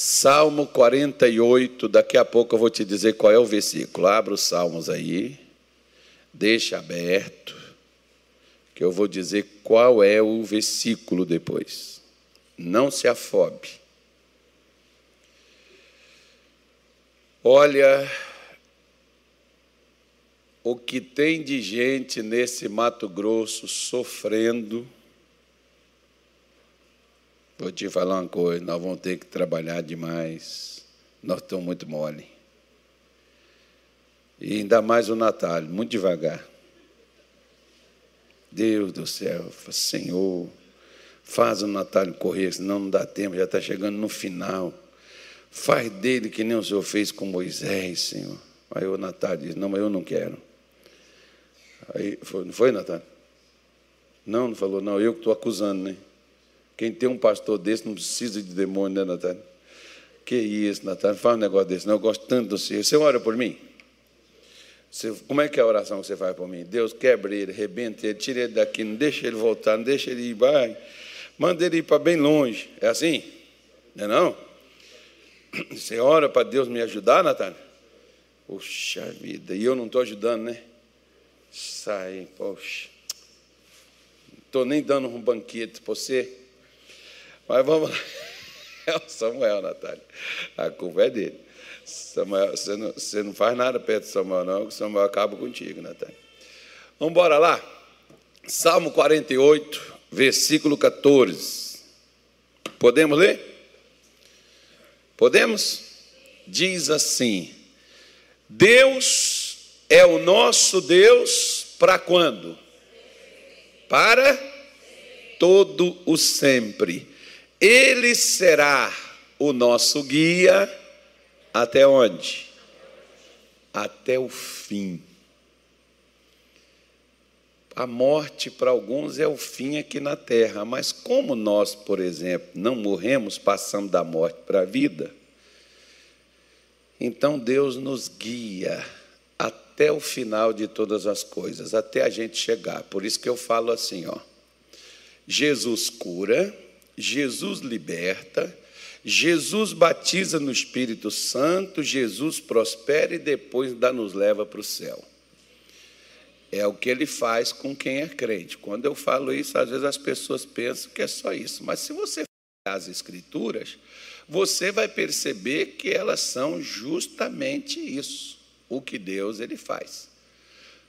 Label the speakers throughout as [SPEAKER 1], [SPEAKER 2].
[SPEAKER 1] Salmo 48, daqui a pouco eu vou te dizer qual é o versículo. Abra os salmos aí, deixa aberto, que eu vou dizer qual é o versículo depois. Não se afobe. Olha o que tem de gente nesse Mato Grosso sofrendo Vou te falar uma coisa, nós vamos ter que trabalhar demais. Nós estamos muito mole. E ainda mais o Natal, muito devagar. Deus do céu, Senhor, faz o Natal correr, senão não dá tempo, já está chegando no final. Faz dele que nem o Senhor fez com Moisés, Senhor. Aí o Natal diz, não, mas eu não quero. Aí, foi, não foi, Natal? Não, não falou, não, eu que estou acusando, né? Quem tem um pastor desse não precisa de demônio, né, Natália? Que isso, Natália? Faz um negócio desse. Não, eu gosto tanto do Senhor. Você ora por mim? Você, como é que é a oração que você faz por mim? Deus quebra ele, rebenta ele, tira ele daqui, não deixa ele voltar, não deixa ele ir, vai. Manda ele ir para bem longe. É assim? Não é não? Você ora para Deus me ajudar, Natália? Puxa vida, e eu não estou ajudando, né? Sai, poxa. Não estou nem dando um banquete para você. Mas vamos lá. É o Samuel, Natália. A culpa é dele. Samuel, você, não, você não faz nada perto de Samuel, não, que Samuel acaba contigo, Natália. Vamos embora lá. Salmo 48, versículo 14. Podemos ler? Podemos? Diz assim: Deus é o nosso Deus para quando? Para todo o sempre ele será o nosso guia até onde? Até o fim. A morte para alguns é o fim aqui na terra, mas como nós, por exemplo, não morremos passando da morte para a vida, então Deus nos guia até o final de todas as coisas, até a gente chegar. Por isso que eu falo assim, ó. Jesus cura, Jesus liberta, Jesus batiza no Espírito Santo, Jesus prospera e depois ainda nos leva para o céu. É o que ele faz com quem é crente. Quando eu falo isso, às vezes as pessoas pensam que é só isso. Mas se você as Escrituras, você vai perceber que elas são justamente isso, o que Deus ele faz.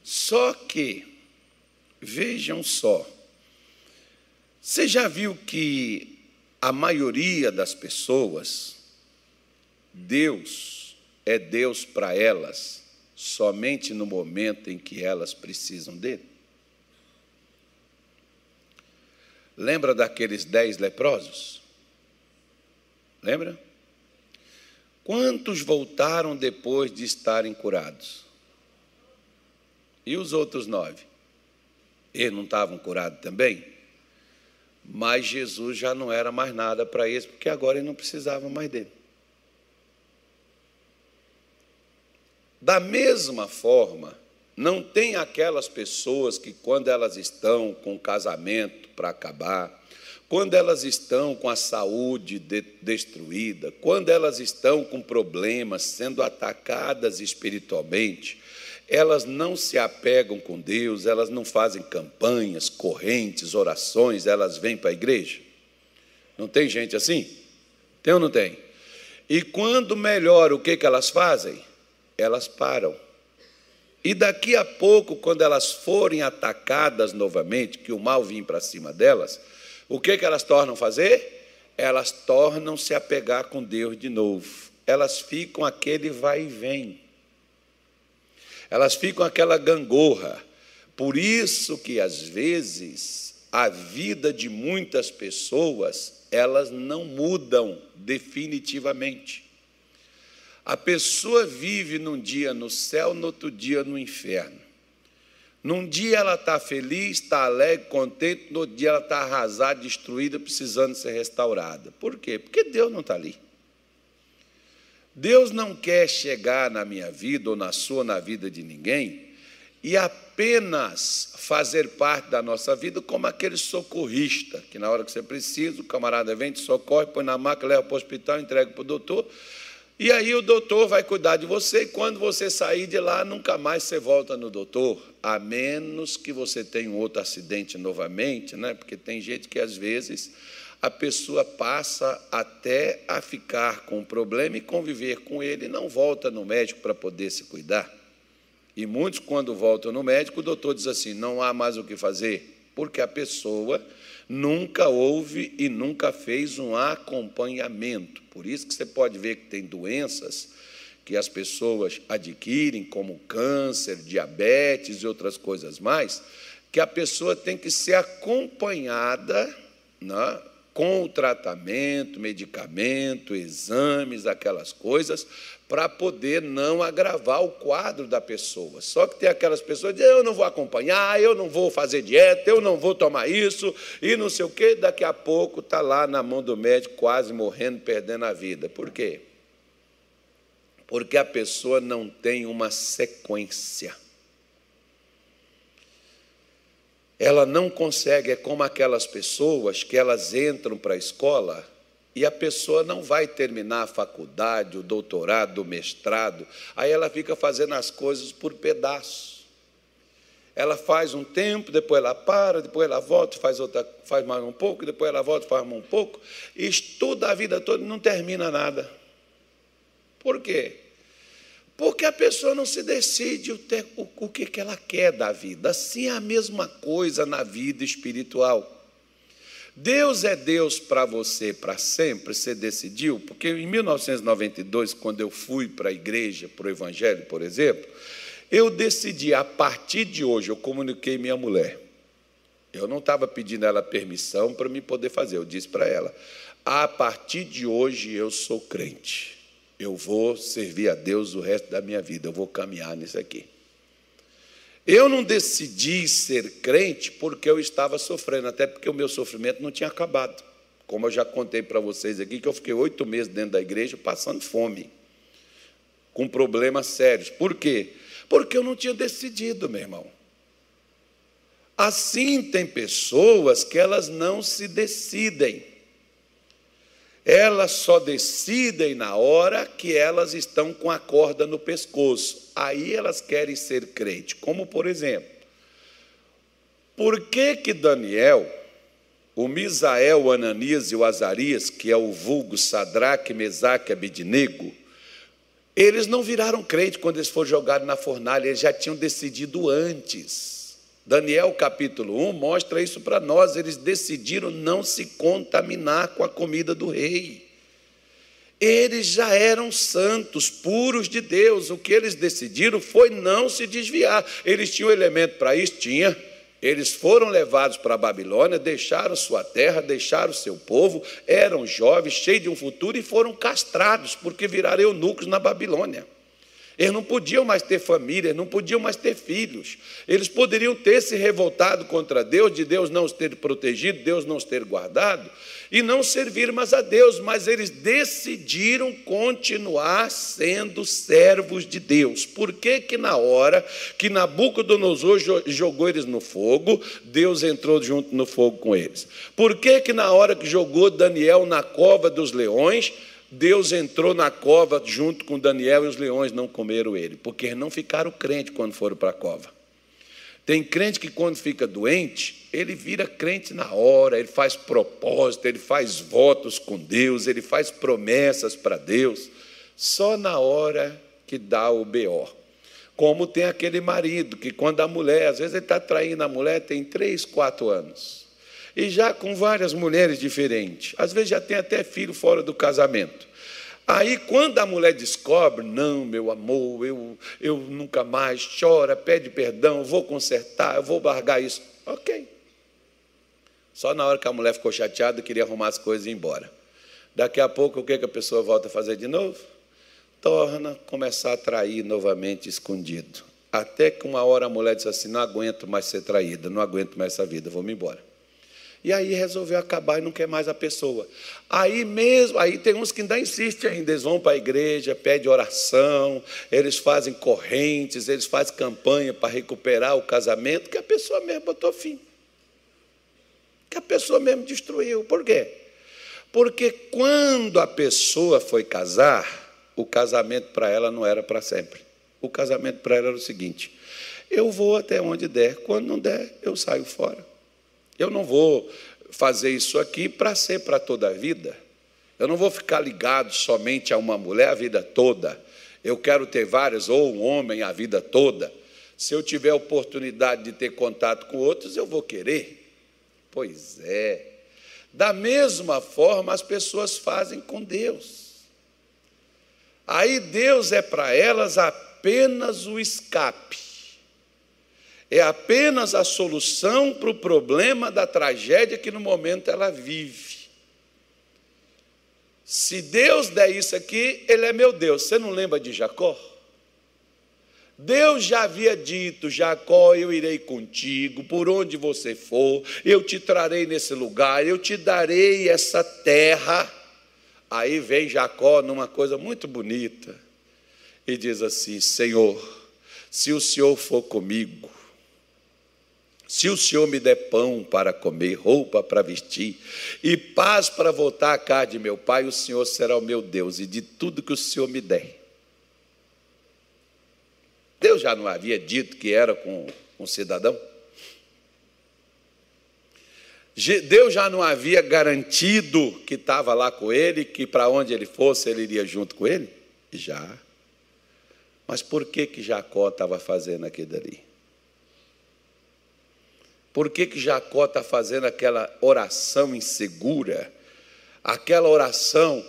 [SPEAKER 1] Só que, vejam só, você já viu que a maioria das pessoas, Deus é Deus para elas somente no momento em que elas precisam dele? Lembra daqueles dez leprosos? Lembra? Quantos voltaram depois de estarem curados? E os outros nove? Eles não estavam curados também? Mas Jesus já não era mais nada para eles, porque agora ele não precisava mais dele. Da mesma forma, não tem aquelas pessoas que, quando elas estão com o casamento para acabar, quando elas estão com a saúde de destruída, quando elas estão com problemas, sendo atacadas espiritualmente, elas não se apegam com Deus, elas não fazem campanhas, correntes, orações, elas vêm para a igreja. Não tem gente assim? Tem ou não tem? E quando melhora, o que, que elas fazem? Elas param. E daqui a pouco, quando elas forem atacadas novamente, que o mal vem para cima delas, o que, que elas tornam fazer? Elas tornam se apegar com Deus de novo. Elas ficam aquele vai e vem elas ficam aquela gangorra. Por isso que às vezes a vida de muitas pessoas, elas não mudam definitivamente. A pessoa vive num dia no céu, no outro dia no inferno. Num dia ela está feliz, está alegre, contente, no outro dia ela está arrasada, destruída, precisando ser restaurada. Por quê? Porque Deus não está ali. Deus não quer chegar na minha vida ou na sua, na vida de ninguém, e apenas fazer parte da nossa vida como aquele socorrista, que na hora que você precisa, o camarada vem, te socorre, põe na maca, leva para o hospital, entrega para o doutor, e aí o doutor vai cuidar de você, e quando você sair de lá, nunca mais você volta no doutor, a menos que você tenha um outro acidente novamente, né? porque tem gente que às vezes a pessoa passa até a ficar com o problema e conviver com ele não volta no médico para poder se cuidar. E muitos, quando voltam no médico, o doutor diz assim: não há mais o que fazer, porque a pessoa nunca houve e nunca fez um acompanhamento. Por isso que você pode ver que tem doenças que as pessoas adquirem, como câncer, diabetes e outras coisas mais, que a pessoa tem que ser acompanhada né, com o tratamento, medicamento, exames, aquelas coisas, para poder não agravar o quadro da pessoa. Só que tem aquelas pessoas que dizem, eu não vou acompanhar, eu não vou fazer dieta, eu não vou tomar isso, e não sei o quê, daqui a pouco está lá na mão do médico, quase morrendo, perdendo a vida. Por quê? Porque a pessoa não tem uma sequência. Ela não consegue, é como aquelas pessoas que elas entram para a escola e a pessoa não vai terminar a faculdade, o doutorado, o mestrado, aí ela fica fazendo as coisas por pedaços. Ela faz um tempo, depois ela para, depois ela volta, faz outra, faz mais um pouco, depois ela volta, faz mais um pouco, estuda a vida toda e não termina nada. Por quê? Porque a pessoa não se decide o, o, o que, que ela quer da vida. Assim é a mesma coisa na vida espiritual. Deus é Deus para você para sempre, você decidiu? Porque em 1992, quando eu fui para a igreja, para o Evangelho, por exemplo, eu decidi, a partir de hoje, eu comuniquei minha mulher. Eu não estava pedindo ela permissão para me poder fazer, eu disse para ela: a partir de hoje eu sou crente, eu vou servir a Deus o resto da minha vida, eu vou caminhar nisso aqui. Eu não decidi ser crente porque eu estava sofrendo, até porque o meu sofrimento não tinha acabado. Como eu já contei para vocês aqui, que eu fiquei oito meses dentro da igreja passando fome, com problemas sérios. Por quê? Porque eu não tinha decidido, meu irmão. Assim tem pessoas que elas não se decidem elas só decidem na hora que elas estão com a corda no pescoço. Aí elas querem ser crente. Como, por exemplo, por que que Daniel, o Misael, o Ananias e o Azarias, que é o vulgo Sadraque, Mesaque e Abidnego, eles não viraram crente quando eles foram jogados na fornalha, eles já tinham decidido antes. Daniel capítulo 1 mostra isso para nós. Eles decidiram não se contaminar com a comida do rei. Eles já eram santos, puros de Deus. O que eles decidiram foi não se desviar. Eles tinham elemento para isso? Tinha. Eles foram levados para a Babilônia, deixaram sua terra, deixaram seu povo, eram jovens, cheios de um futuro e foram castrados, porque viraram eunucos na Babilônia. Eles não podiam mais ter família, não podiam mais ter filhos. Eles poderiam ter se revoltado contra Deus, de Deus não os ter protegido, Deus não os ter guardado, e não servir mais a Deus, mas eles decidiram continuar sendo servos de Deus. Por que que na hora que Nabucodonosor jogou eles no fogo, Deus entrou junto no fogo com eles? Por que que na hora que jogou Daniel na cova dos leões, Deus entrou na cova junto com Daniel e os leões não comeram ele, porque não ficaram crentes quando foram para a cova. Tem crente que quando fica doente, ele vira crente na hora, ele faz propósito, ele faz votos com Deus, ele faz promessas para Deus, só na hora que dá o BO. Como tem aquele marido que, quando a mulher, às vezes ele está traindo a mulher, tem três, quatro anos e já com várias mulheres diferentes. Às vezes já tem até filho fora do casamento. Aí, quando a mulher descobre, não, meu amor, eu, eu nunca mais, chora, pede perdão, vou consertar, eu vou largar isso. Ok. Só na hora que a mulher ficou chateada, queria arrumar as coisas e ir embora. Daqui a pouco, o que, que a pessoa volta a fazer de novo? Torna começar a trair novamente escondido. Até que uma hora a mulher diz assim: não aguento mais ser traída, não aguento mais essa vida, vou me embora. E aí resolveu acabar e não quer mais a pessoa. Aí mesmo, aí tem uns que ainda insistem ainda, eles vão para a igreja, pedem oração, eles fazem correntes, eles fazem campanha para recuperar o casamento, que a pessoa mesmo botou fim. Que a pessoa mesmo destruiu. Por quê? Porque quando a pessoa foi casar, o casamento para ela não era para sempre. O casamento para ela era o seguinte: eu vou até onde der, quando não der, eu saio fora. Eu não vou fazer isso aqui para ser para toda a vida. Eu não vou ficar ligado somente a uma mulher a vida toda. Eu quero ter várias, ou um homem a vida toda. Se eu tiver oportunidade de ter contato com outros, eu vou querer. Pois é. Da mesma forma, as pessoas fazem com Deus. Aí Deus é para elas apenas o escape é apenas a solução para o problema da tragédia que no momento ela vive. Se Deus der isso aqui, Ele é meu Deus. Você não lembra de Jacó? Deus já havia dito: Jacó, eu irei contigo, por onde você for, eu te trarei nesse lugar, eu te darei essa terra. Aí vem Jacó numa coisa muito bonita e diz assim: Senhor, se o Senhor for comigo, se o Senhor me der pão para comer, roupa para vestir e paz para voltar à casa de meu pai, o Senhor será o meu Deus e de tudo que o Senhor me der. Deus já não havia dito que era com um cidadão? Deus já não havia garantido que estava lá com ele, que para onde ele fosse ele iria junto com ele? Já. Mas por que que Jacó estava fazendo aquilo ali? Por que, que Jacó está fazendo aquela oração insegura? Aquela oração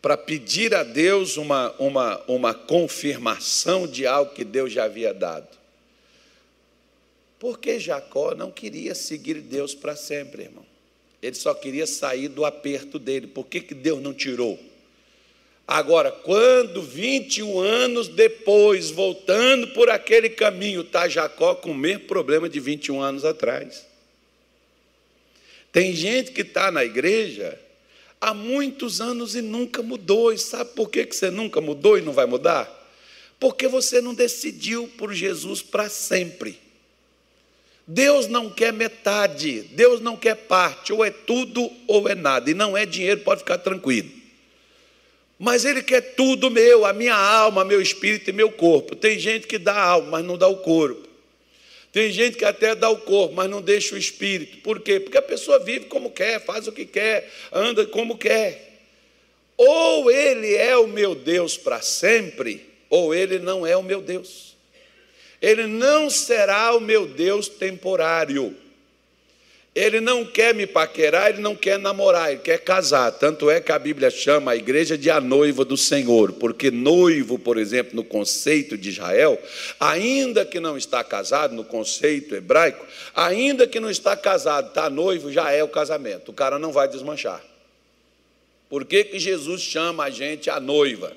[SPEAKER 1] para pedir a Deus uma, uma, uma confirmação de algo que Deus já havia dado. Porque Jacó não queria seguir Deus para sempre, irmão. Ele só queria sair do aperto dele. Por que, que Deus não tirou? Agora, quando 21 anos depois, voltando por aquele caminho, está Jacó com o mesmo problema de 21 anos atrás. Tem gente que está na igreja há muitos anos e nunca mudou. E sabe por que você nunca mudou e não vai mudar? Porque você não decidiu por Jesus para sempre. Deus não quer metade, Deus não quer parte, ou é tudo ou é nada, e não é dinheiro, pode ficar tranquilo. Mas Ele quer tudo meu, a minha alma, meu espírito e meu corpo. Tem gente que dá a alma, mas não dá o corpo. Tem gente que até dá o corpo, mas não deixa o espírito. Por quê? Porque a pessoa vive como quer, faz o que quer, anda como quer. Ou Ele é o meu Deus para sempre, ou Ele não é o meu Deus. Ele não será o meu Deus temporário. Ele não quer me paquerar, ele não quer namorar, ele quer casar. Tanto é que a Bíblia chama a igreja de a noiva do Senhor, porque noivo, por exemplo, no conceito de Israel, ainda que não está casado, no conceito hebraico, ainda que não está casado, está noivo, já é o casamento. O cara não vai desmanchar. Por que, que Jesus chama a gente a noiva?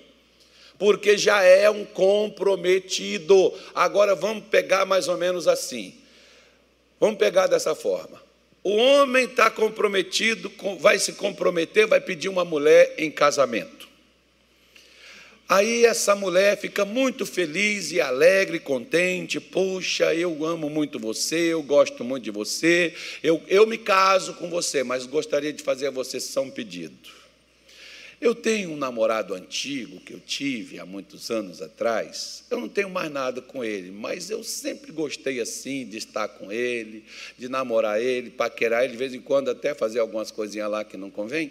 [SPEAKER 1] Porque já é um comprometido. Agora vamos pegar mais ou menos assim. Vamos pegar dessa forma. O homem está comprometido, vai se comprometer, vai pedir uma mulher em casamento. Aí essa mulher fica muito feliz e alegre, contente. Poxa, eu amo muito você, eu gosto muito de você, eu, eu me caso com você, mas gostaria de fazer a você só um pedido. Eu tenho um namorado antigo que eu tive há muitos anos atrás. Eu não tenho mais nada com ele, mas eu sempre gostei assim de estar com ele, de namorar ele, paquerar ele, de vez em quando até fazer algumas coisinhas lá que não convém.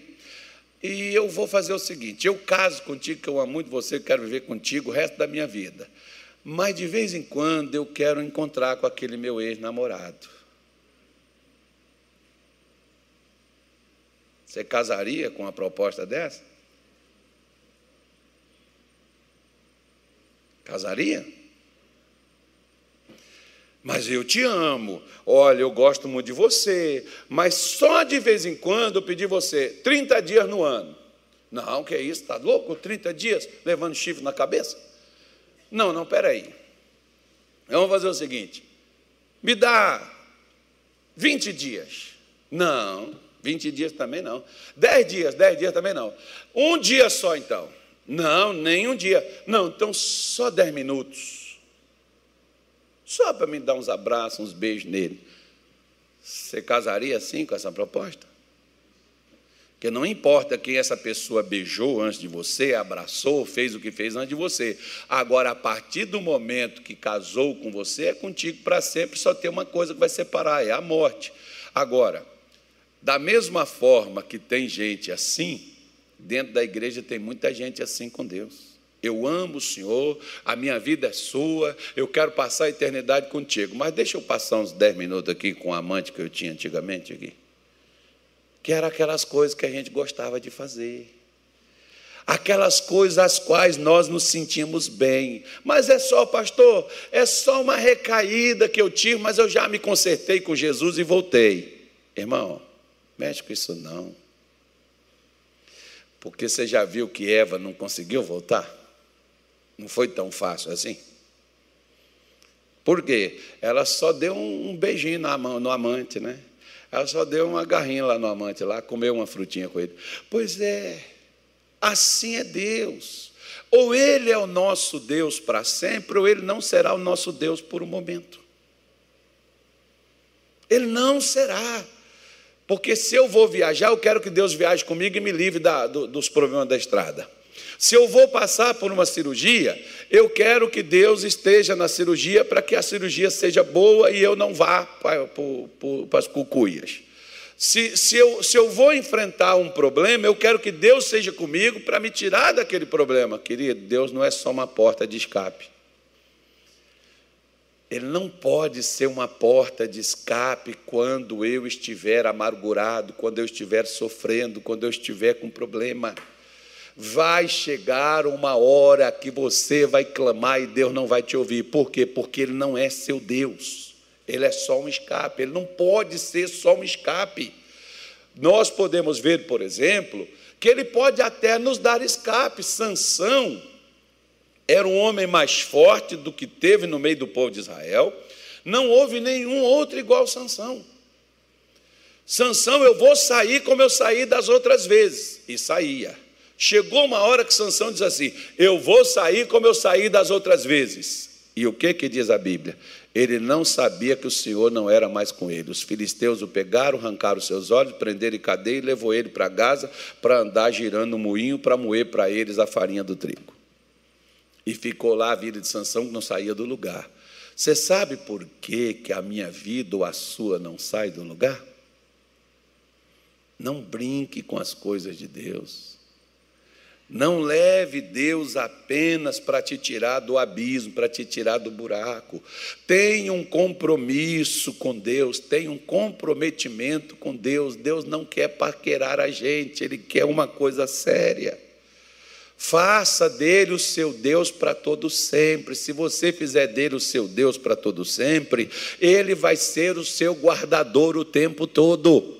[SPEAKER 1] E eu vou fazer o seguinte: eu caso contigo, que eu amo muito você, quero viver contigo o resto da minha vida. Mas de vez em quando eu quero encontrar com aquele meu ex-namorado. Você casaria com uma proposta dessa? Casaria? Mas eu te amo. Olha, eu gosto muito de você. Mas só de vez em quando eu pedi você 30 dias no ano. Não, que é isso? Está louco? 30 dias levando chifre na cabeça? Não, não, peraí. Vamos fazer o seguinte: me dá 20 dias. Não, 20 dias também não. 10 dias, 10 dias também não. Um dia só então. Não, nem um dia. Não, então só 10 minutos. Só para me dar uns abraços, uns beijos nele. Você casaria assim com essa proposta? Porque não importa quem essa pessoa beijou antes de você, abraçou, fez o que fez antes de você. Agora, a partir do momento que casou com você, é contigo para sempre, só tem uma coisa que vai separar, é a morte. Agora, da mesma forma que tem gente assim, dentro da igreja tem muita gente assim com Deus. Eu amo o Senhor, a minha vida é sua, eu quero passar a eternidade contigo. Mas deixa eu passar uns 10 minutos aqui com o amante que eu tinha antigamente aqui que eram aquelas coisas que a gente gostava de fazer. Aquelas coisas às quais nós nos sentimos bem. Mas é só, pastor, é só uma recaída que eu tive, mas eu já me consertei com Jesus e voltei. Irmão, mexe com isso não. Porque você já viu que Eva não conseguiu voltar? Não foi tão fácil assim. Por quê? Ela só deu um beijinho no amante, né? Ela só deu uma garrinha lá no amante, lá, comeu uma frutinha com ele. Pois é, assim é Deus. Ou Ele é o nosso Deus para sempre, ou Ele não será o nosso Deus por um momento. Ele não será. Porque se eu vou viajar, eu quero que Deus viaje comigo e me livre da, do, dos problemas da estrada. Se eu vou passar por uma cirurgia, eu quero que Deus esteja na cirurgia para que a cirurgia seja boa e eu não vá para, para, para as cucuias. Se, se, eu, se eu vou enfrentar um problema, eu quero que Deus seja comigo para me tirar daquele problema. Querido, Deus não é só uma porta de escape. Ele não pode ser uma porta de escape quando eu estiver amargurado, quando eu estiver sofrendo, quando eu estiver com problema vai chegar uma hora que você vai clamar e Deus não vai te ouvir. Por quê? Porque Ele não é seu Deus. Ele é só um escape. Ele não pode ser só um escape. Nós podemos ver, por exemplo, que Ele pode até nos dar escape. Sansão era um homem mais forte do que teve no meio do povo de Israel. Não houve nenhum outro igual Sansão. Sansão, eu vou sair como eu saí das outras vezes. E saía. Chegou uma hora que Sansão diz assim: Eu vou sair como eu saí das outras vezes. E o que que diz a Bíblia? Ele não sabia que o Senhor não era mais com ele. Os filisteus o pegaram, arrancaram seus olhos, prenderam em cadeia e levou ele para Gaza para andar girando o moinho para moer para eles a farinha do trigo. E ficou lá a vida de Sansão que não saía do lugar. Você sabe por que, que a minha vida ou a sua não sai do lugar? Não brinque com as coisas de Deus. Não leve Deus apenas para te tirar do abismo, para te tirar do buraco. Tenha um compromisso com Deus, tenha um comprometimento com Deus. Deus não quer paquerar a gente, Ele quer uma coisa séria. Faça dele o seu Deus para todo sempre. Se você fizer dele o seu Deus para todo sempre, ele vai ser o seu guardador o tempo todo.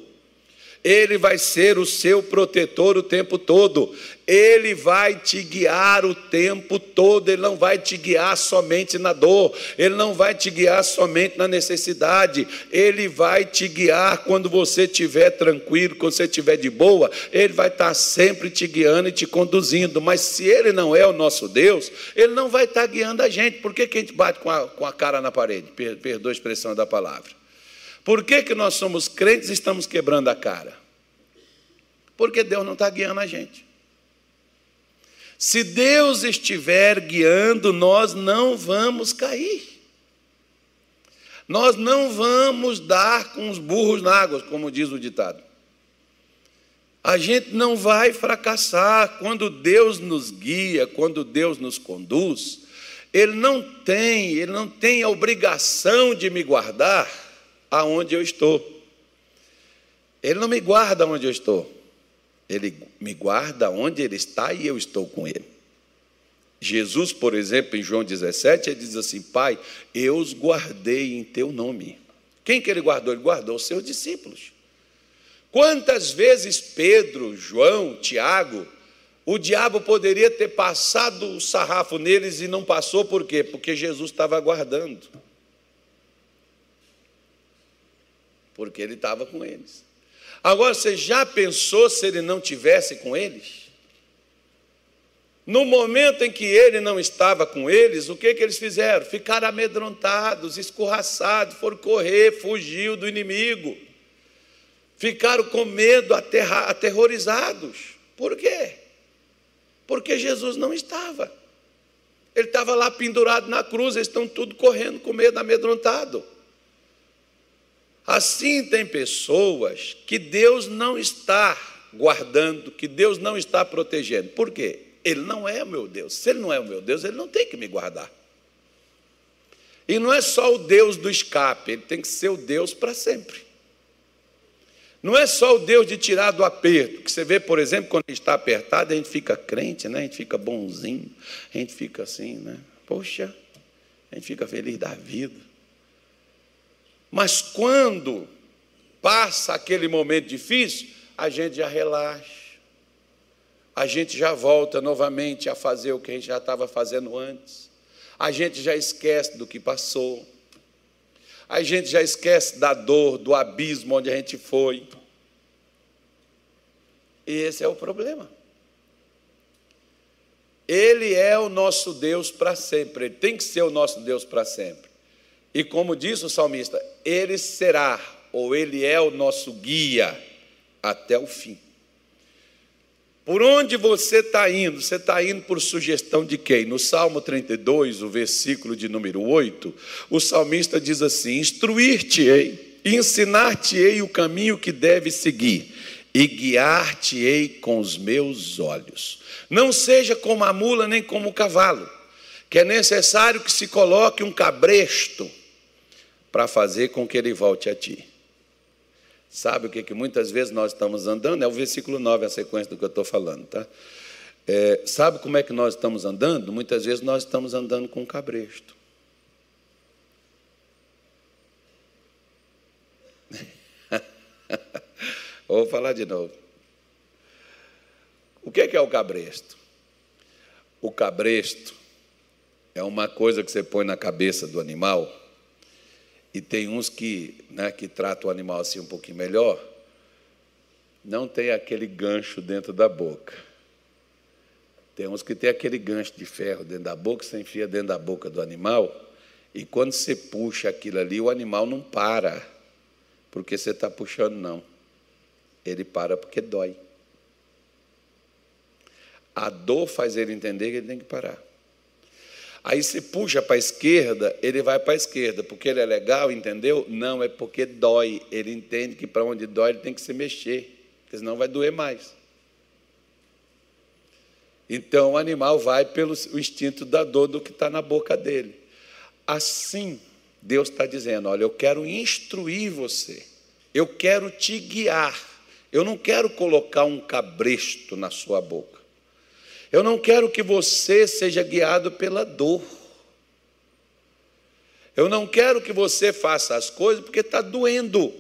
[SPEAKER 1] Ele vai ser o seu protetor o tempo todo. Ele vai te guiar o tempo todo. Ele não vai te guiar somente na dor. Ele não vai te guiar somente na necessidade. Ele vai te guiar quando você estiver tranquilo, quando você estiver de boa. Ele vai estar sempre te guiando e te conduzindo. Mas se Ele não é o nosso Deus, Ele não vai estar guiando a gente. Por que, que a gente bate com a, com a cara na parede? Perdoa a expressão da palavra. Por que, que nós somos crentes e estamos quebrando a cara? Porque Deus não está guiando a gente. Se Deus estiver guiando, nós não vamos cair. Nós não vamos dar com os burros na água, como diz o ditado. A gente não vai fracassar quando Deus nos guia, quando Deus nos conduz. Ele não tem, ele não tem a obrigação de me guardar aonde eu estou. Ele não me guarda onde eu estou. Ele me guarda onde ele está e eu estou com ele. Jesus, por exemplo, em João 17, ele diz assim: Pai, eu os guardei em teu nome. Quem que ele guardou? Ele guardou os seus discípulos. Quantas vezes Pedro, João, Tiago, o diabo poderia ter passado o sarrafo neles e não passou, por quê? Porque Jesus estava aguardando. Porque ele estava com eles. Agora, você já pensou se ele não tivesse com eles? No momento em que ele não estava com eles, o que, que eles fizeram? Ficaram amedrontados, escorraçados, foram correr, fugiu do inimigo. Ficaram com medo, aterrorizados. Por quê? Porque Jesus não estava. Ele estava lá pendurado na cruz, eles estão tudo correndo com medo, amedrontado. Assim tem pessoas que Deus não está guardando, que Deus não está protegendo. Por quê? Ele não é o meu Deus. Se ele não é o meu Deus, ele não tem que me guardar. E não é só o Deus do escape, ele tem que ser o Deus para sempre. Não é só o Deus de tirar do aperto, que você vê, por exemplo, quando a gente está apertado, a gente fica crente, né? a gente fica bonzinho, a gente fica assim, né? Poxa, a gente fica feliz da vida. Mas quando passa aquele momento difícil, a gente já relaxa a gente já volta novamente a fazer o que a gente já estava fazendo antes. A gente já esquece do que passou. A gente já esquece da dor, do abismo onde a gente foi. E esse é o problema. Ele é o nosso Deus para sempre, ele tem que ser o nosso Deus para sempre. E como diz o salmista, ele será, ou ele é o nosso guia até o fim. Por onde você está indo? Você está indo por sugestão de quem? No Salmo 32, o versículo de número 8, o salmista diz assim: Instruir-te-ei, ensinar-te-ei o caminho que deve seguir, e guiar-te-ei com os meus olhos. Não seja como a mula nem como o cavalo, que é necessário que se coloque um cabresto para fazer com que ele volte a ti. Sabe o que, que muitas vezes nós estamos andando? É o versículo 9, a sequência do que eu estou falando, tá? É, sabe como é que nós estamos andando? Muitas vezes nós estamos andando com cabresto. Vou falar de novo. O que é, que é o cabresto? O cabresto é uma coisa que você põe na cabeça do animal e tem uns que, né, que tratam o animal assim um pouquinho melhor, não tem aquele gancho dentro da boca. Tem uns que tem aquele gancho de ferro dentro da boca, você enfia dentro da boca do animal, e quando você puxa aquilo ali, o animal não para, porque você está puxando, não. Ele para porque dói. A dor faz ele entender que ele tem que parar. Aí se puxa para a esquerda, ele vai para a esquerda, porque ele é legal, entendeu? Não, é porque dói. Ele entende que para onde dói ele tem que se mexer, porque senão vai doer mais. Então o animal vai pelo instinto da dor do que está na boca dele. Assim, Deus está dizendo: olha, eu quero instruir você, eu quero te guiar, eu não quero colocar um cabresto na sua boca. Eu não quero que você seja guiado pela dor. Eu não quero que você faça as coisas porque está doendo.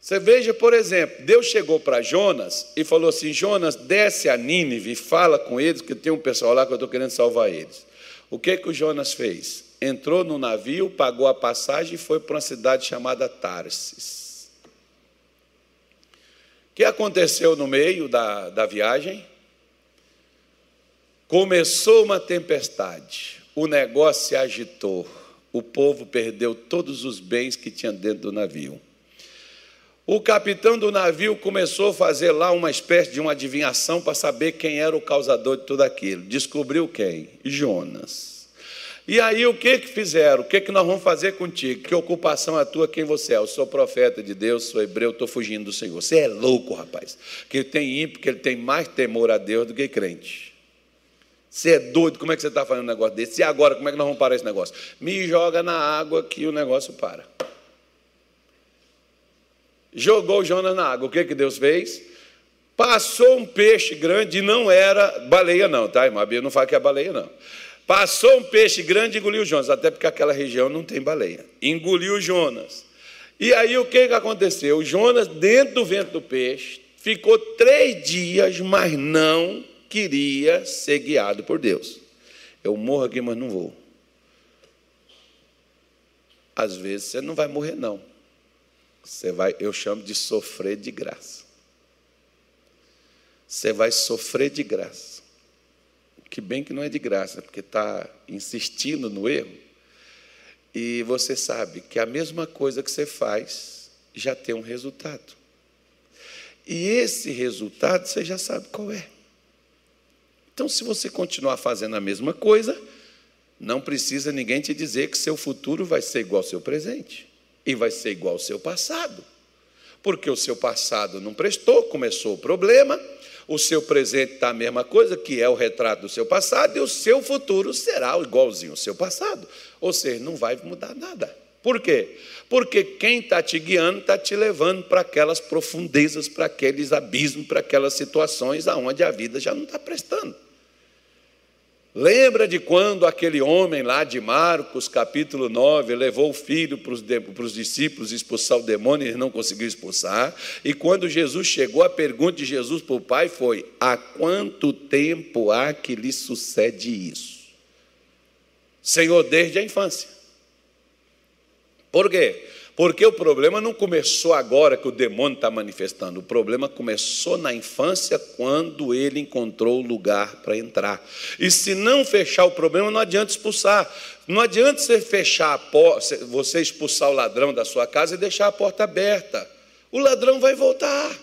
[SPEAKER 1] Você veja, por exemplo, Deus chegou para Jonas e falou assim: Jonas, desce a Nínive e fala com eles, que tem um pessoal lá que eu estou querendo salvar eles. O que, que o Jonas fez? Entrou no navio, pagou a passagem e foi para uma cidade chamada Tarsis que aconteceu no meio da, da viagem? Começou uma tempestade, o negócio se agitou, o povo perdeu todos os bens que tinha dentro do navio. O capitão do navio começou a fazer lá uma espécie de uma adivinhação para saber quem era o causador de tudo aquilo. Descobriu quem? Jonas. E aí o que que fizeram? O que que nós vamos fazer contigo? Que ocupação é tua? Quem você é? Eu sou profeta de Deus, sou hebreu, estou fugindo do Senhor. Você é louco, rapaz. Que ele tem ímpio, que ele tem mais temor a Deus do que crente. Você é doido, como é que você está fazendo um negócio desse? E agora, como é que nós vamos parar esse negócio? Me joga na água que o negócio para. Jogou Jonas na água. O que, que Deus fez? Passou um peixe grande e não era baleia, não, tá, irmã? A Bíblia não fala que é baleia, não. Passou um peixe grande e engoliu Jonas, até porque aquela região não tem baleia. Engoliu Jonas. E aí o que, que aconteceu? Jonas, dentro do vento do peixe, ficou três dias, mas não queria ser guiado por Deus. Eu morro aqui, mas não vou. Às vezes você não vai morrer, não. Você vai, eu chamo de sofrer de graça. Você vai sofrer de graça. Que bem que não é de graça, porque está insistindo no erro. E você sabe que a mesma coisa que você faz já tem um resultado. E esse resultado você já sabe qual é. Então, se você continuar fazendo a mesma coisa, não precisa ninguém te dizer que seu futuro vai ser igual ao seu presente e vai ser igual ao seu passado. Porque o seu passado não prestou, começou o problema, o seu presente está a mesma coisa, que é o retrato do seu passado, e o seu futuro será igualzinho ao seu passado. Ou seja, não vai mudar nada. Por quê? Porque quem está te guiando está te levando para aquelas profundezas, para aqueles abismos, para aquelas situações aonde a vida já não está prestando. Lembra de quando aquele homem lá de Marcos, capítulo 9, levou o filho para os, discípulos expulsar o demônio e ele não conseguiu expulsar? E quando Jesus chegou, a pergunta de Jesus para o pai foi: Há quanto tempo há que lhe sucede isso? Senhor, desde a infância. Por quê? Porque o problema não começou agora que o demônio está manifestando, o problema começou na infância, quando ele encontrou lugar para entrar. E se não fechar o problema, não adianta expulsar. Não adianta você fechar a porta, você expulsar o ladrão da sua casa e deixar a porta aberta. O ladrão vai voltar.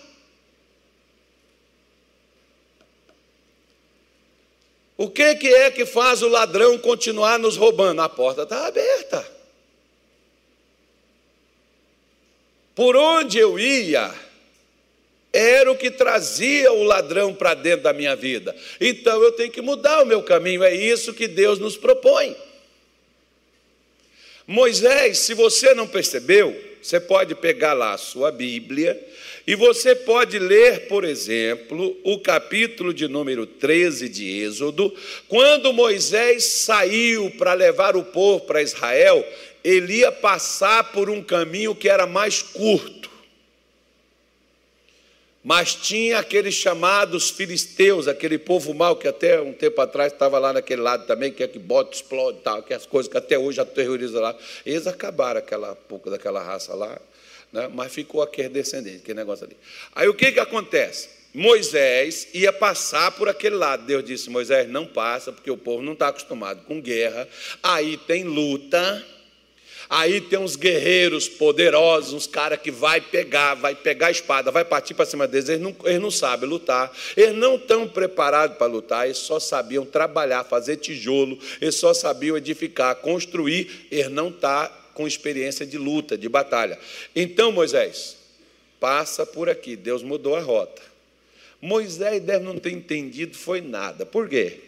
[SPEAKER 1] O que, que é que faz o ladrão continuar nos roubando? A porta está aberta. Por onde eu ia, era o que trazia o ladrão para dentro da minha vida. Então eu tenho que mudar o meu caminho, é isso que Deus nos propõe. Moisés, se você não percebeu, você pode pegar lá a sua Bíblia e você pode ler, por exemplo, o capítulo de número 13 de Êxodo, quando Moisés saiu para levar o povo para Israel, ele ia passar por um caminho que era mais curto. Mas tinha aqueles chamados filisteus, aquele povo mau que até um tempo atrás estava lá naquele lado também, que é que bota, explode tal, que as coisas que até hoje aterrorizam lá. Eles acabaram aquela pouco daquela raça lá, né? mas ficou aquele descendente, aquele negócio ali. Aí o que, que acontece? Moisés ia passar por aquele lado. Deus disse: Moisés, não passa, porque o povo não está acostumado com guerra. Aí tem luta. Aí tem uns guerreiros poderosos, uns caras que vai pegar, vai pegar a espada, vai partir para cima deles. Eles não, eles não sabem lutar, eles não estão preparados para lutar, eles só sabiam trabalhar, fazer tijolo, eles só sabiam edificar, construir, eles não estão tá com experiência de luta, de batalha. Então, Moisés, passa por aqui, Deus mudou a rota. Moisés deve não ter entendido, foi nada. Por quê?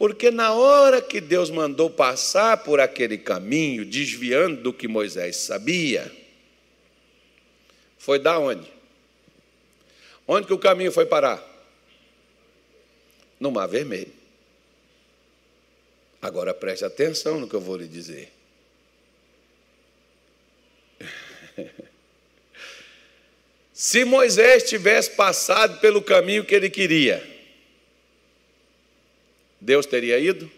[SPEAKER 1] Porque na hora que Deus mandou passar por aquele caminho, desviando do que Moisés sabia, foi da onde? Onde que o caminho foi parar? No Mar Vermelho. Agora preste atenção no que eu vou lhe dizer. Se Moisés tivesse passado pelo caminho que ele queria, Deus teria ido?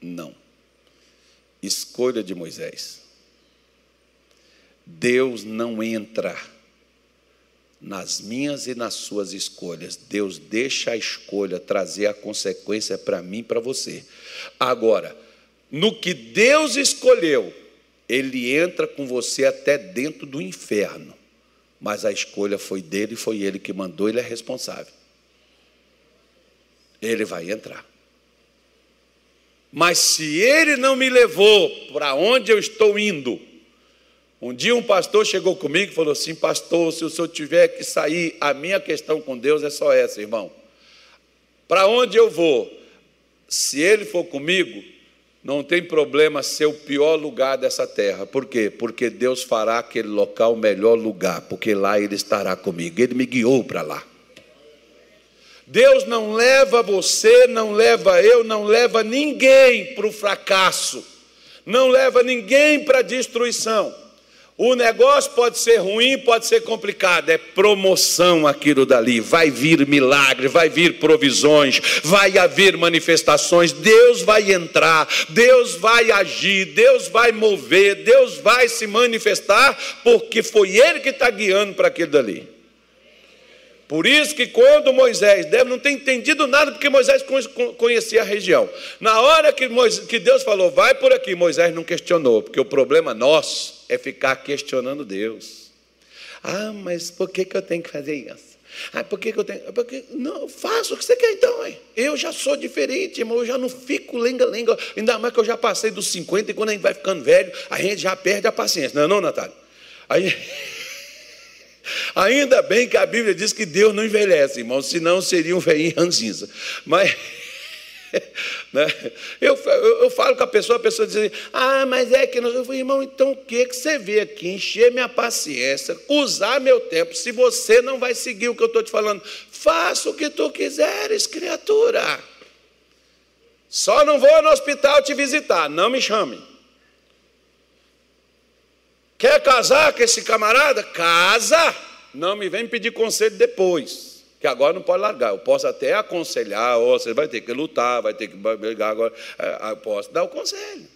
[SPEAKER 1] Não. Escolha de Moisés. Deus não entra nas minhas e nas suas escolhas. Deus deixa a escolha trazer a consequência para mim e para você. Agora, no que Deus escolheu, Ele entra com você até dentro do inferno. Mas a escolha foi dele, foi ele que mandou, ele é responsável ele vai entrar. Mas se ele não me levou para onde eu estou indo, um dia um pastor chegou comigo e falou assim: Pastor, se o senhor tiver que sair, a minha questão com Deus é só essa, irmão. Para onde eu vou? Se ele for comigo, não tem problema ser o pior lugar dessa terra. Por quê? Porque Deus fará aquele local o melhor lugar, porque lá ele estará comigo. Ele me guiou para lá. Deus não leva você, não leva eu, não leva ninguém para o fracasso, não leva ninguém para a destruição. O negócio pode ser ruim, pode ser complicado, é promoção aquilo dali. Vai vir milagre, vai vir provisões, vai haver manifestações. Deus vai entrar, Deus vai agir, Deus vai mover, Deus vai se manifestar, porque foi Ele que está guiando para aquilo dali. Por isso que quando Moisés deve não ter entendido nada, porque Moisés conhecia a região. Na hora que, Moisés, que Deus falou, vai por aqui, Moisés não questionou, porque o problema nosso é ficar questionando Deus. Ah, mas por que, que eu tenho que fazer isso? Ah, por que, que eu tenho. Porque, não, faça o que você quer então, hein? Eu já sou diferente, irmão, eu já não fico lenga-lenga. Ainda mais que eu já passei dos 50 e quando a gente vai ficando velho, a gente já perde a paciência. Não é não, Natália? Aí. Ainda bem que a Bíblia diz que Deus não envelhece, irmão, senão seria um velhinho ranzinza. Mas. Né? Eu, eu, eu, falo com a pessoa, a pessoa diz assim, ah, mas é que nós. Eu falo, irmão, então o que, que você vê aqui? Encher minha paciência, usar meu tempo, se você não vai seguir o que eu estou te falando, faça o que tu quiseres, criatura. Só não vou no hospital te visitar, não me chame. Quer casar com esse camarada? Casa! Não me vem pedir conselho depois, que agora não pode largar. Eu posso até aconselhar, oh, você vai ter que lutar, vai ter que brigar agora. É, eu posso dar o conselho.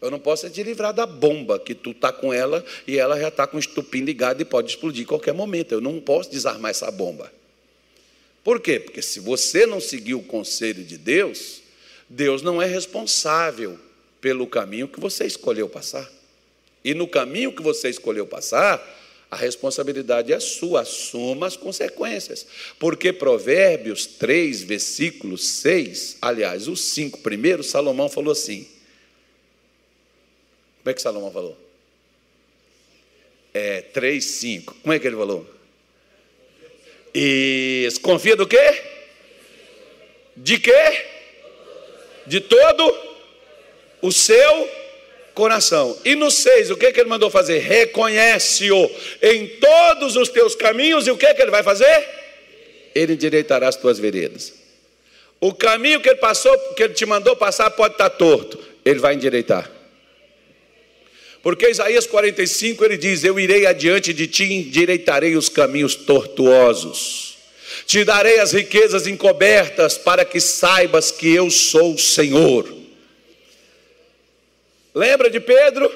[SPEAKER 1] Eu não posso te livrar da bomba, que tu está com ela e ela já está com o estupim ligado e pode explodir em qualquer momento. Eu não posso desarmar essa bomba. Por quê? Porque se você não seguir o conselho de Deus, Deus não é responsável pelo caminho que você escolheu passar. E no caminho que você escolheu passar, a responsabilidade é sua, assuma as consequências. Porque Provérbios 3, versículo 6, aliás, os cinco primeiros, Salomão falou assim. Como é que Salomão falou? É 3, 5. Como é que ele falou? Isso. Confia do quê? De quê? De todo o seu coração. E no 6, o que, que ele mandou fazer? Reconhece-o em todos os teus caminhos, e o que, que ele vai fazer? Ele endireitará as tuas veredas. O caminho que ele passou, que ele te mandou passar, pode estar torto, ele vai endireitar. Porque Isaías 45 ele diz: Eu irei adiante de ti, endireitarei os caminhos tortuosos, te darei as riquezas encobertas, para que saibas que eu sou o Senhor. Lembra de Pedro?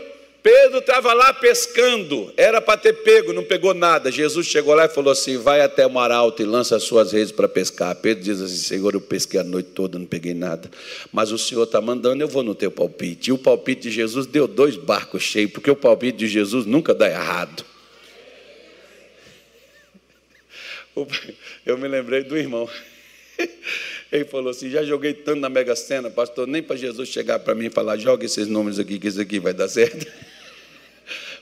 [SPEAKER 1] Pedro estava lá pescando, era para ter pego, não pegou nada. Jesus chegou lá e falou assim: Vai até o mar alto e lança as suas redes para pescar. Pedro diz assim: Senhor, eu pesquei a noite toda, não peguei nada. Mas o Senhor está mandando, eu vou no teu palpite. E o palpite de Jesus deu dois barcos cheios, porque o palpite de Jesus nunca dá errado. Eu me lembrei do irmão. Ele falou assim: já joguei tanto na Mega Sena, pastor, nem para Jesus chegar para mim e falar: joga esses números aqui, que isso aqui vai dar certo.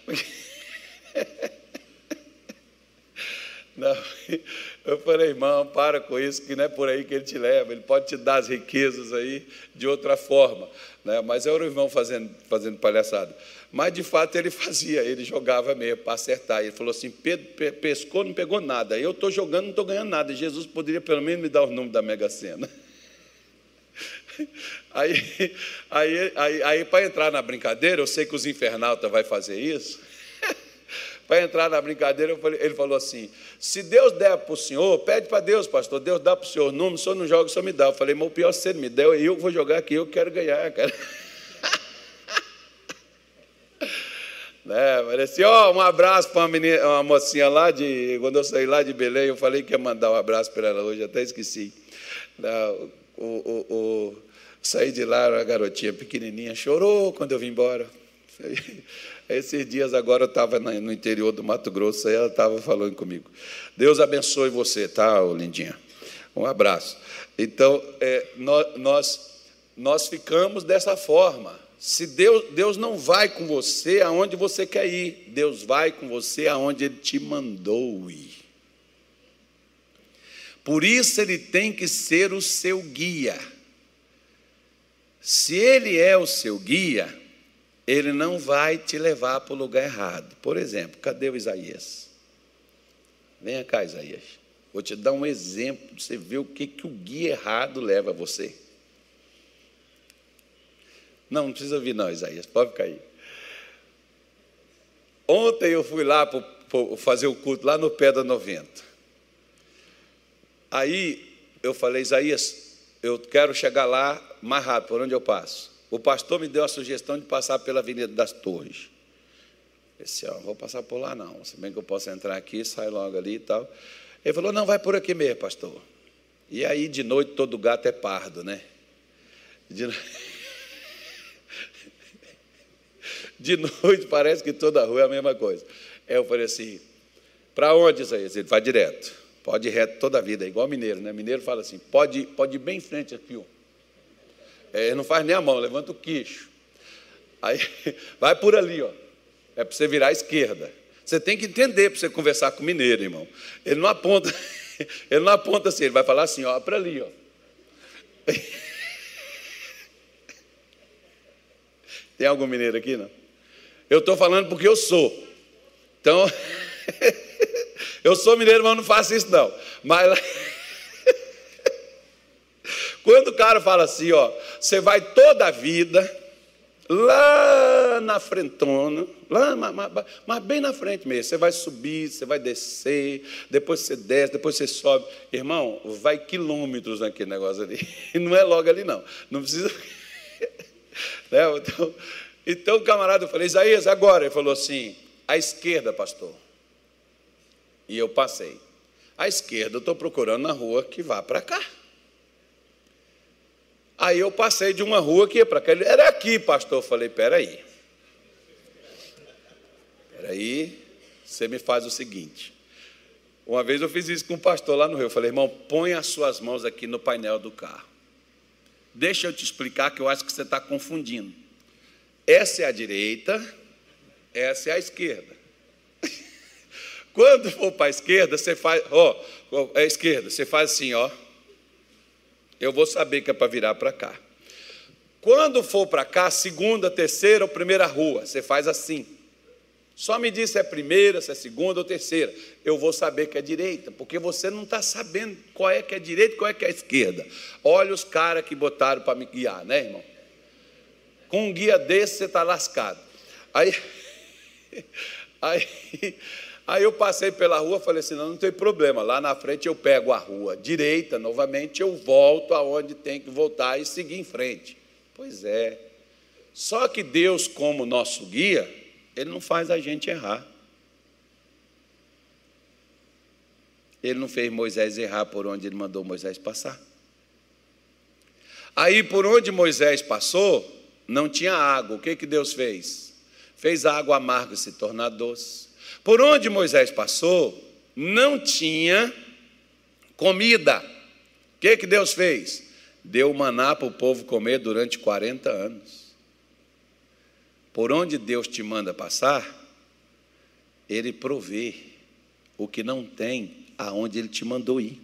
[SPEAKER 1] Não, eu falei, irmão, para com isso, que não é por aí que ele te leva, ele pode te dar as riquezas aí de outra forma. Né? Mas era o irmão fazendo, fazendo palhaçada. Mas de fato ele fazia, ele jogava mesmo para acertar. Ele falou assim: Pedro pescou, não pegou nada. Eu estou jogando, não estou ganhando nada. Jesus poderia pelo menos me dar o número da Mega Sena. Aí, aí, aí, aí para entrar na brincadeira, eu sei que os infernautas vai fazer isso. para entrar na brincadeira, ele falou assim: se Deus der para o senhor, pede para Deus, pastor, Deus dá para o senhor número, o senhor não joga, o senhor me dá. Eu falei, mas o pior se ele me der, eu vou jogar aqui, eu quero ganhar, cara. né? Parecia, ó, um abraço para uma, menina, uma mocinha lá de. Quando eu saí lá de Belém, eu falei que ia mandar um abraço para ela hoje, até esqueci. Não, o, o, o, saí de lá, uma garotinha pequenininha, chorou quando eu vim embora. Esses dias agora eu estava no interior do Mato Grosso e ela estava falando comigo. Deus abençoe você, tá, lindinha? Um abraço. Então, é, nós, nós ficamos dessa forma. Se Deus, Deus não vai com você aonde você quer ir, Deus vai com você aonde Ele te mandou ir. Por isso Ele tem que ser o seu guia. Se Ele é o seu guia, Ele não vai te levar para o lugar errado. Por exemplo, cadê o Isaías? Venha cá, Isaías. Vou te dar um exemplo para você ver o que, que o guia errado leva a você. Não, não precisa ouvir, não, Isaías, pode aí. Ontem eu fui lá fazer o culto lá no pé da 90. Aí eu falei, Isaías, eu quero chegar lá mais rápido, por onde eu passo. O pastor me deu a sugestão de passar pela Avenida das Torres. Esse ó, não vou passar por lá não, se bem que eu posso entrar aqui, sai logo ali e tal. Ele falou, não, vai por aqui mesmo, pastor. E aí, de noite, todo gato é pardo, né? De, de noite parece que toda rua é a mesma coisa. Aí eu falei assim, para onde, Isaías? Ele vai direto. Pode ir reto toda a vida, é igual mineiro, né? Mineiro fala assim, pode, pode ir bem em frente aqui, ó. É, não faz nem a mão, levanta o queixo. Aí vai por ali, ó. É para você virar à esquerda. Você tem que entender para você conversar com o mineiro, irmão. Ele não aponta, ele não aponta assim, ele vai falar assim, ó, para ali, ó. Tem algum mineiro aqui, não? Eu estou falando porque eu sou. Então, eu sou mineiro, mas não faço isso não. Mas quando o cara fala assim, ó, você vai toda a vida lá na frentona, lá, mas, mas, bem na frente mesmo. Você vai subir, você vai descer, depois você desce, depois você sobe. Irmão, vai quilômetros naquele negócio ali. Não é logo ali, não. Não precisa. né? então, então, o camarada, eu falei, Isaías, agora. Ele falou assim: à esquerda, pastor. E eu passei. À esquerda, eu estou procurando na rua que vá para cá. Aí eu passei de uma rua que ia para cá. Ele, era aqui, pastor. Eu falei, peraí. Peraí, você me faz o seguinte. Uma vez eu fiz isso com um pastor lá no Rio. Eu falei, irmão, põe as suas mãos aqui no painel do carro. Deixa eu te explicar que eu acho que você está confundindo. Essa é a direita, essa é a esquerda. Quando for para a esquerda, você faz, ó, é a esquerda, você faz assim, ó. Eu vou saber que é para virar para cá. Quando for para cá, segunda, terceira ou primeira rua, você faz assim. Só me diz se é primeira, se é segunda ou terceira. Eu vou saber que é direita, porque você não está sabendo qual é que é direita e qual é que é esquerda. Olha os caras que botaram para me guiar, né, irmão? Com um guia desse, você está lascado. Aí, aí, aí eu passei pela rua, falei assim: não, não tem problema. Lá na frente eu pego a rua direita, novamente eu volto aonde tem que voltar e seguir em frente. Pois é. Só que Deus, como nosso guia, ele não faz a gente errar. Ele não fez Moisés errar por onde ele mandou Moisés passar. Aí, por onde Moisés passou, não tinha água. O que, que Deus fez? Fez a água amarga se tornar doce. Por onde Moisés passou, não tinha comida. O que, que Deus fez? Deu maná para o povo comer durante 40 anos. Por onde Deus te manda passar, Ele provê o que não tem aonde Ele te mandou ir.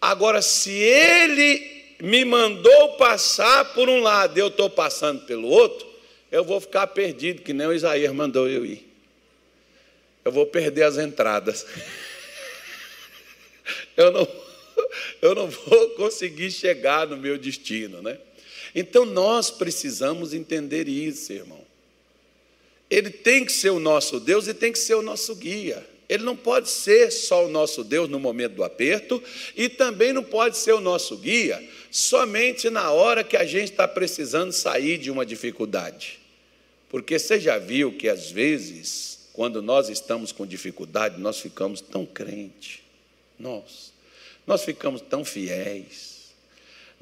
[SPEAKER 1] Agora, se Ele me mandou passar por um lado, eu estou passando pelo outro, eu vou ficar perdido, que nem o Isaías mandou eu ir. Eu vou perder as entradas. Eu não, eu não vou conseguir chegar no meu destino, né? Então nós precisamos entender isso, irmão. Ele tem que ser o nosso Deus e tem que ser o nosso guia. Ele não pode ser só o nosso Deus no momento do aperto e também não pode ser o nosso guia somente na hora que a gente está precisando sair de uma dificuldade. Porque você já viu que às vezes, quando nós estamos com dificuldade, nós ficamos tão crentes. Nós, nós ficamos tão fiéis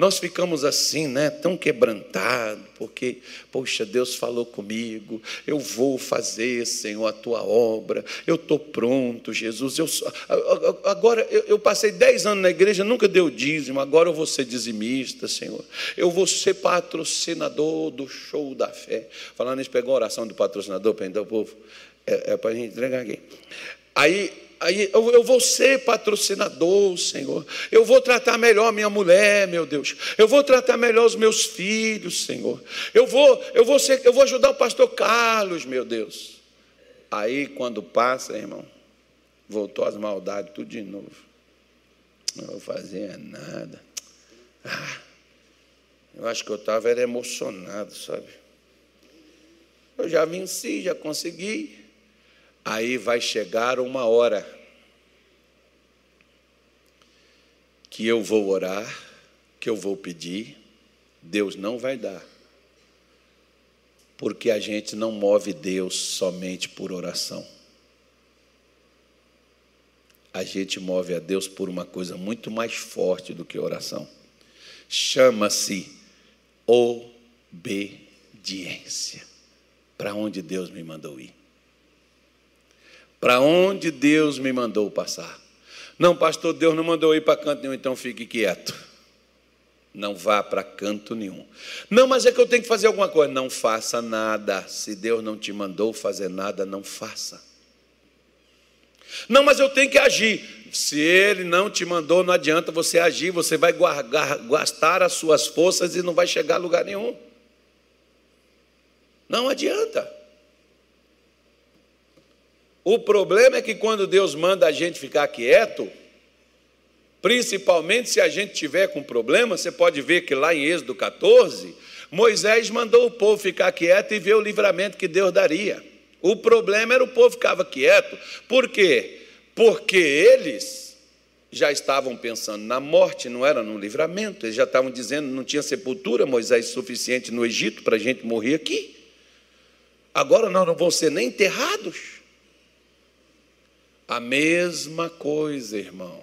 [SPEAKER 1] nós ficamos assim, né, tão quebrantados, porque, poxa, Deus falou comigo, eu vou fazer, Senhor, a tua obra, eu estou pronto, Jesus. Eu, agora, eu, eu passei dez anos na igreja, nunca deu dízimo, agora eu vou ser dizimista, Senhor. Eu vou ser patrocinador do show da fé. Falando isso, pegou a oração do patrocinador para o povo? É, é para a gente entregar aqui. Aí eu, eu, vou ser patrocinador, Senhor. Eu vou tratar melhor minha mulher, meu Deus. Eu vou tratar melhor os meus filhos, Senhor. Eu vou, eu vou ser, eu vou ajudar o pastor Carlos, meu Deus. Aí quando passa, irmão, voltou as maldades tudo de novo. Não vou fazer nada. Ah, eu acho que eu estava emocionado, sabe? Eu já venci, já consegui. Aí vai chegar uma hora que eu vou orar, que eu vou pedir, Deus não vai dar. Porque a gente não move Deus somente por oração. A gente move a Deus por uma coisa muito mais forte do que oração. Chama-se obediência. Para onde Deus me mandou ir? Para onde Deus me mandou passar? Não, pastor, Deus não mandou ir para canto nenhum, então fique quieto. Não vá para canto nenhum. Não, mas é que eu tenho que fazer alguma coisa. Não faça nada. Se Deus não te mandou fazer nada, não faça. Não, mas eu tenho que agir. Se Ele não te mandou, não adianta você agir. Você vai gastar as suas forças e não vai chegar a lugar nenhum. Não adianta. O problema é que quando Deus manda a gente ficar quieto, Principalmente se a gente tiver com problema, você pode ver que lá em Êxodo 14, Moisés mandou o povo ficar quieto e ver o livramento que Deus daria. O problema era o povo ficava quieto. Por quê? Porque eles já estavam pensando na morte, não era no livramento. Eles já estavam dizendo não tinha sepultura, Moisés, suficiente no Egito para a gente morrer aqui. Agora nós não vamos ser nem enterrados. A mesma coisa, irmão.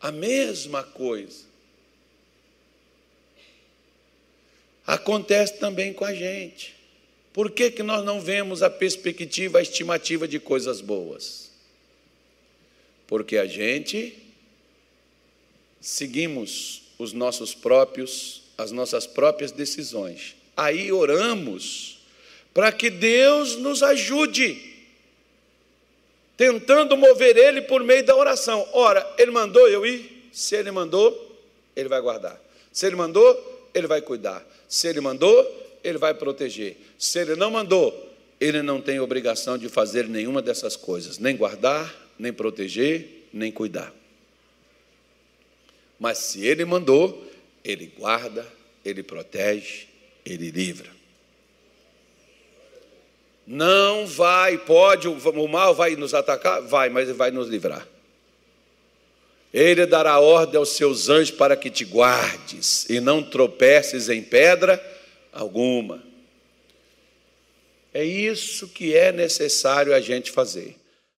[SPEAKER 1] A mesma coisa. Acontece também com a gente. Por que, que nós não vemos a perspectiva, a estimativa de coisas boas? Porque a gente seguimos os nossos próprios, as nossas próprias decisões. Aí oramos para que Deus nos ajude tentando mover ele por meio da oração. Ora, ele mandou eu ir? Se ele mandou, ele vai guardar. Se ele mandou, ele vai cuidar. Se ele mandou, ele vai proteger. Se ele não mandou, ele não tem obrigação de fazer nenhuma dessas coisas, nem guardar, nem proteger, nem cuidar. Mas se ele mandou, ele guarda, ele protege, ele livra. Não vai, pode, o mal vai nos atacar? Vai, mas ele vai nos livrar. Ele dará ordem aos seus anjos para que te guardes e não tropeces em pedra alguma. É isso que é necessário a gente fazer.